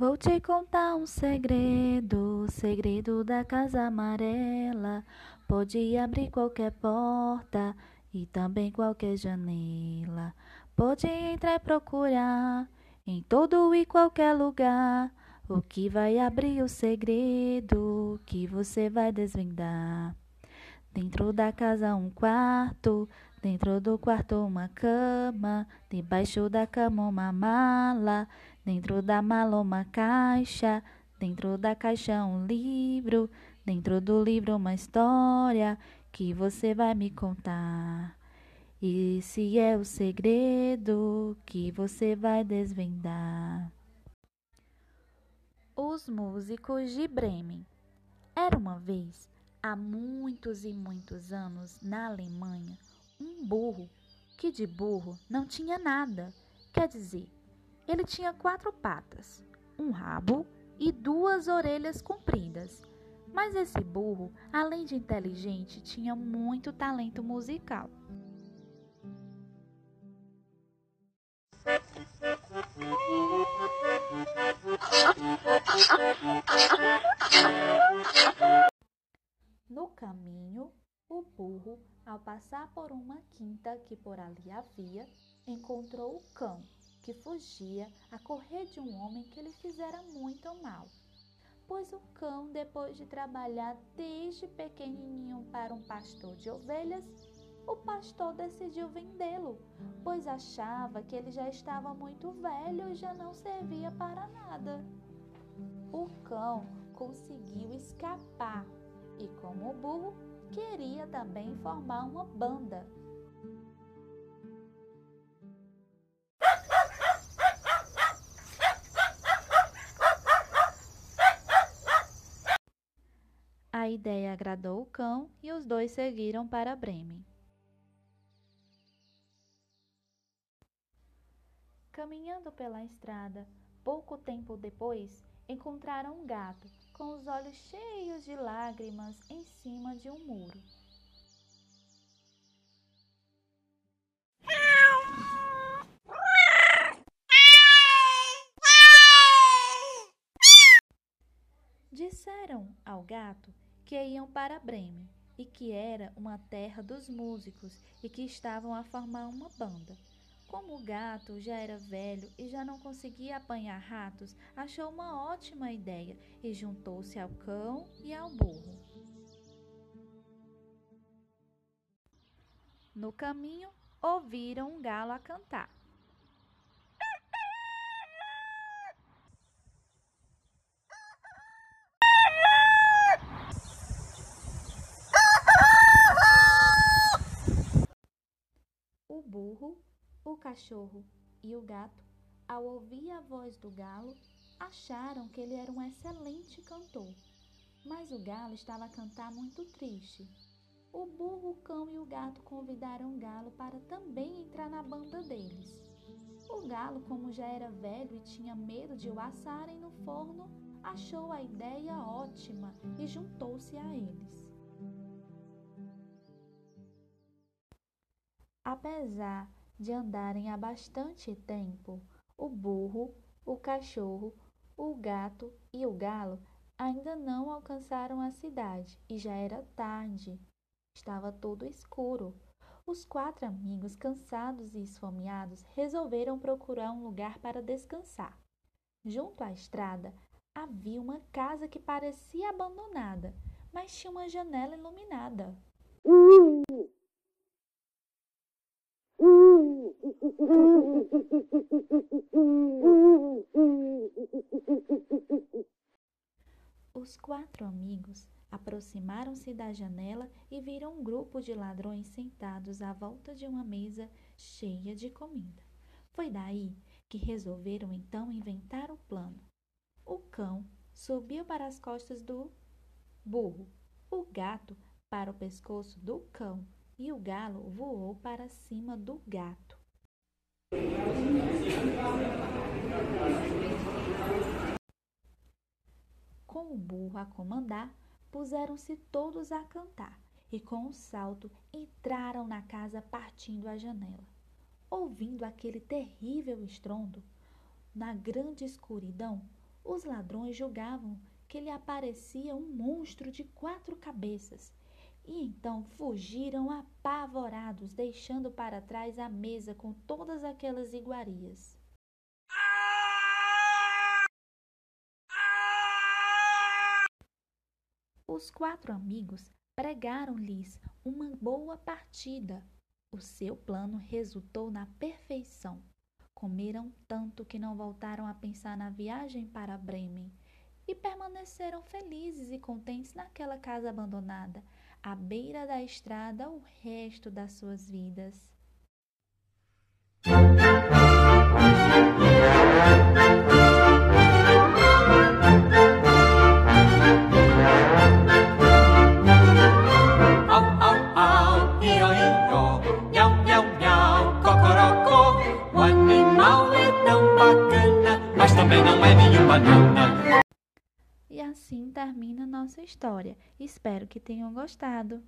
Vou te contar um segredo, segredo da casa amarela. Pode abrir qualquer porta e também qualquer janela. Pode entrar e procurar em todo e qualquer lugar. O que vai abrir o segredo que você vai desvendar? Dentro da casa um quarto, dentro do quarto uma cama, debaixo da cama uma mala, dentro da mala uma caixa, dentro da caixa um livro, dentro do livro uma história que você vai me contar. Esse é o segredo que você vai desvendar. Os músicos de Bremen. Era uma vez há muitos e muitos anos, na Alemanha, um burro que de burro não tinha nada. Quer dizer, ele tinha quatro patas, um rabo e duas orelhas compridas. Mas esse burro, além de inteligente, tinha muito talento musical. No caminho, o burro, ao passar por uma quinta que por ali havia, encontrou o cão, que fugia a correr de um homem que lhe fizera muito mal. Pois o cão, depois de trabalhar desde pequenininho para um pastor de ovelhas, o pastor decidiu vendê-lo, pois achava que ele já estava muito velho e já não servia para nada. O cão conseguiu escapar e, como o burro, queria também formar uma banda. A ideia agradou o cão e os dois seguiram para Bremen. Caminhando pela estrada, pouco tempo depois, encontraram um gato com os olhos cheios de lágrimas em cima de um muro. Disseram ao gato que iam para Bremen e que era uma terra dos músicos e que estavam a formar uma banda. Como o gato já era velho e já não conseguia apanhar ratos, achou uma ótima ideia e juntou-se ao cão e ao burro. No caminho, ouviram um galo a cantar. O burro o cachorro e o gato, ao ouvir a voz do galo, acharam que ele era um excelente cantor. Mas o galo estava a cantar muito triste. O burro, o cão e o gato convidaram o galo para também entrar na banda deles. O galo, como já era velho e tinha medo de o assarem no forno, achou a ideia ótima e juntou-se a eles. Apesar de andarem há bastante tempo, o burro, o cachorro, o gato e o galo ainda não alcançaram a cidade e já era tarde. Estava tudo escuro. Os quatro amigos, cansados e esfomeados, resolveram procurar um lugar para descansar. Junto à estrada havia uma casa que parecia abandonada, mas tinha uma janela iluminada. Os quatro amigos aproximaram-se da janela e viram um grupo de ladrões sentados à volta de uma mesa cheia de comida. Foi daí que resolveram então inventar o plano. O cão subiu para as costas do burro, o gato para o pescoço do cão e o galo voou para cima do gato. Com o burro a comandar, puseram-se todos a cantar e, com um salto, entraram na casa partindo a janela. Ouvindo aquele terrível estrondo, na grande escuridão, Os ladrões julgavam que lhe aparecia um monstro de quatro cabeças e então fugiram apavorados, deixando para trás a mesa com todas aquelas iguarias. Os quatro amigos pregaram-lhes uma boa partida. O seu plano resultou na perfeição. Comeram tanto que não voltaram a pensar na viagem para Bremen e permaneceram felizes e contentes naquela casa abandonada, à beira da estrada, o resto das suas vidas. Assim termina nossa história. Espero que tenham gostado.